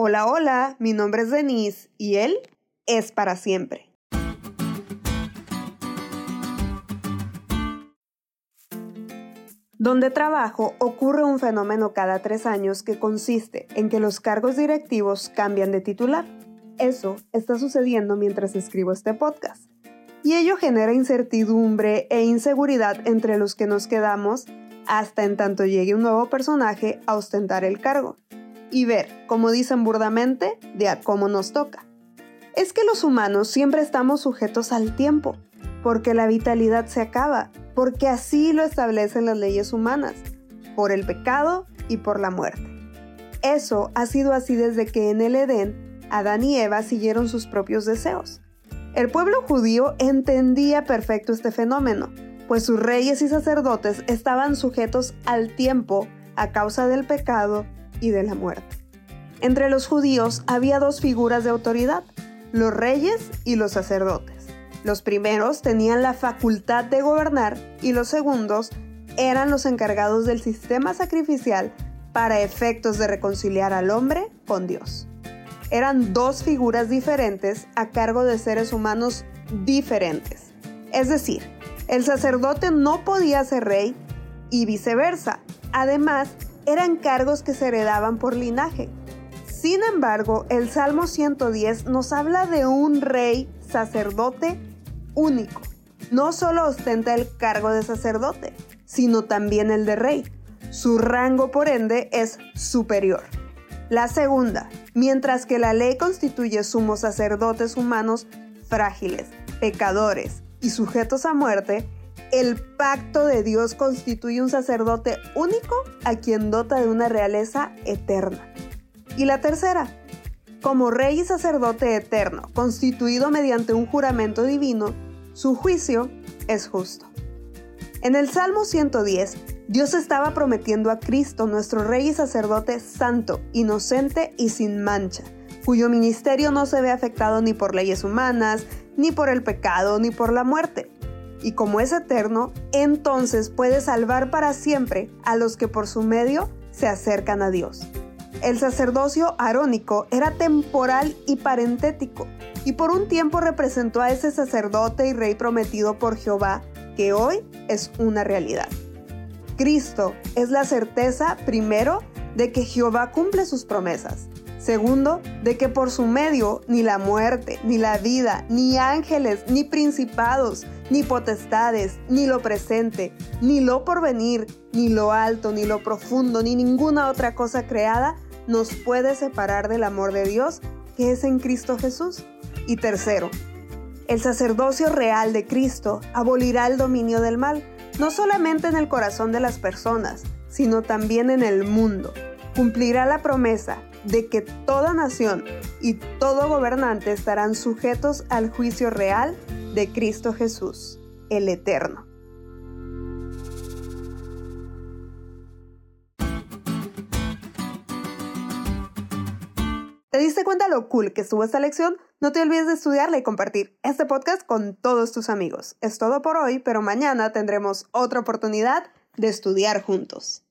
Hola, hola, mi nombre es Denise y él es para siempre. Donde trabajo ocurre un fenómeno cada tres años que consiste en que los cargos directivos cambian de titular. Eso está sucediendo mientras escribo este podcast. Y ello genera incertidumbre e inseguridad entre los que nos quedamos hasta en tanto llegue un nuevo personaje a ostentar el cargo y ver, como dicen burdamente, de a cómo nos toca. Es que los humanos siempre estamos sujetos al tiempo, porque la vitalidad se acaba, porque así lo establecen las leyes humanas, por el pecado y por la muerte. Eso ha sido así desde que en el Edén, Adán y Eva siguieron sus propios deseos. El pueblo judío entendía perfecto este fenómeno, pues sus reyes y sacerdotes estaban sujetos al tiempo a causa del pecado y de la muerte. Entre los judíos había dos figuras de autoridad, los reyes y los sacerdotes. Los primeros tenían la facultad de gobernar y los segundos eran los encargados del sistema sacrificial para efectos de reconciliar al hombre con Dios. Eran dos figuras diferentes a cargo de seres humanos diferentes. Es decir, el sacerdote no podía ser rey y viceversa. Además, eran cargos que se heredaban por linaje. Sin embargo, el Salmo 110 nos habla de un rey sacerdote único. No solo ostenta el cargo de sacerdote, sino también el de rey. Su rango, por ende, es superior. La segunda, mientras que la ley constituye sumos sacerdotes humanos frágiles, pecadores y sujetos a muerte, el pacto de Dios constituye un sacerdote único a quien dota de una realeza eterna. Y la tercera, como rey y sacerdote eterno, constituido mediante un juramento divino, su juicio es justo. En el Salmo 110, Dios estaba prometiendo a Cristo, nuestro rey y sacerdote santo, inocente y sin mancha, cuyo ministerio no se ve afectado ni por leyes humanas, ni por el pecado, ni por la muerte y como es eterno, entonces puede salvar para siempre a los que por su medio se acercan a Dios. El sacerdocio arónico era temporal y parentético, y por un tiempo representó a ese sacerdote y rey prometido por Jehová, que hoy es una realidad. Cristo es la certeza, primero, de que Jehová cumple sus promesas, Segundo, de que por su medio ni la muerte, ni la vida, ni ángeles, ni principados, ni potestades, ni lo presente, ni lo porvenir, ni lo alto, ni lo profundo, ni ninguna otra cosa creada nos puede separar del amor de Dios que es en Cristo Jesús. Y tercero, el sacerdocio real de Cristo abolirá el dominio del mal, no solamente en el corazón de las personas, sino también en el mundo. Cumplirá la promesa de que toda nación y todo gobernante estarán sujetos al juicio real de Cristo Jesús, el Eterno. ¿Te diste cuenta lo cool que estuvo esta lección? No te olvides de estudiarla y compartir este podcast con todos tus amigos. Es todo por hoy, pero mañana tendremos otra oportunidad de estudiar juntos.